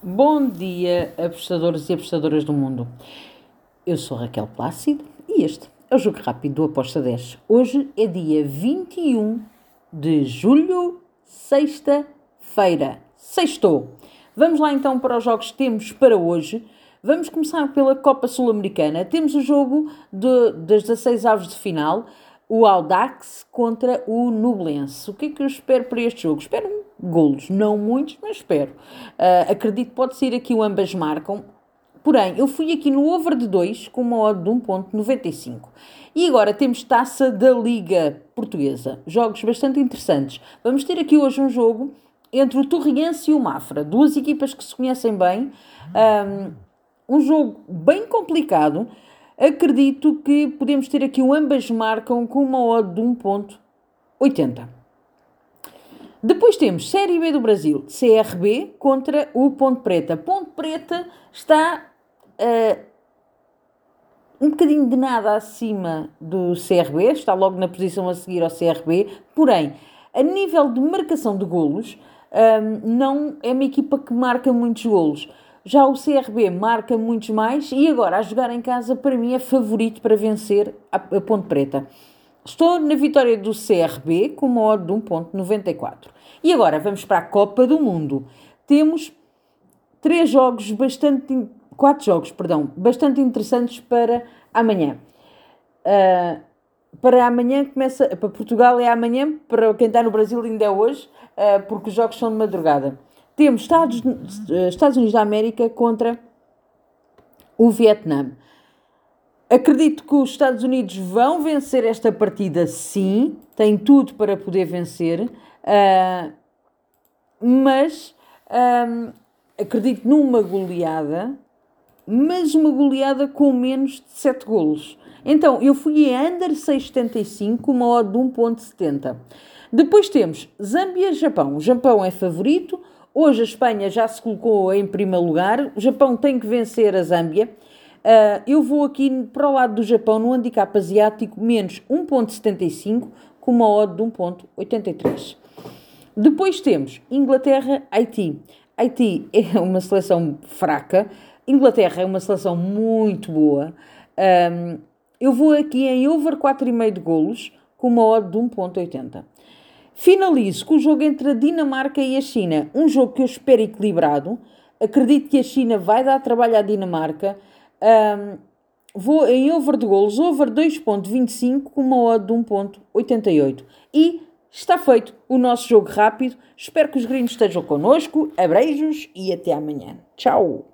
Bom dia, apostadores e apostadoras do mundo. Eu sou Raquel Plácido e este é o Jogo Rápido do Aposta 10. Hoje é dia 21 de julho, sexta-feira. Sextou. Vamos lá então para os jogos que temos para hoje. Vamos começar pela Copa Sul-Americana. Temos o jogo de, das 16 aves de final o Audax contra o Nublense. O que é que eu espero para este jogo? Espero golos, não muitos, mas espero. Uh, acredito que pode ser aqui o ambas marcam. Porém, eu fui aqui no over de 2 com uma odd de 1.95. E agora temos taça da Liga Portuguesa. Jogos bastante interessantes. Vamos ter aqui hoje um jogo entre o Torriense e o Mafra. Duas equipas que se conhecem bem. Um, um jogo bem complicado acredito que podemos ter aqui o ambas marcam com uma odd de 1.80. Depois temos Série B do Brasil, CRB contra o Ponte Preta. Ponte Preta está uh, um bocadinho de nada acima do CRB, está logo na posição a seguir ao CRB, porém, a nível de marcação de golos, um, eh, não é uma equipa que marca muitos golos. Já o CRB marca muitos mais e agora a jogar em casa para mim é favorito para vencer a, a Ponte Preta. Estou na vitória do CRB com uma odd de 1.94. E agora vamos para a Copa do Mundo. Temos três jogos bastante quatro jogos, perdão, bastante interessantes para amanhã. Uh, para amanhã começa, para Portugal é amanhã, para quem está no Brasil ainda é hoje, uh, porque os jogos são de madrugada. Temos Estados, Estados Unidos da América contra o Vietnã. Acredito que os Estados Unidos vão vencer esta partida, sim, tem tudo para poder vencer, uh, mas um, acredito numa goleada, mas uma goleada com menos de 7 golos. Então, eu fui a under 6,75, uma odd de 1,70. Depois temos Zâmbia-Japão. O Japão é favorito, Hoje a Espanha já se colocou em primeiro lugar, o Japão tem que vencer a Zâmbia. Uh, eu vou aqui para o lado do Japão no handicap asiático menos 1.75 com uma odd de 1.83. Depois temos Inglaterra-Haiti. Haiti é uma seleção fraca, Inglaterra é uma seleção muito boa. Um, eu vou aqui em over 4,5 de golos com uma odd de 1.80. Finalizo com o jogo entre a Dinamarca e a China. Um jogo que eu espero equilibrado. Acredito que a China vai dar trabalho à Dinamarca. Um, vou em over de golos, over 2.25 com uma odd de 1.88. E está feito o nosso jogo rápido. Espero que os gringos estejam connosco. Abreijos e até amanhã. Tchau!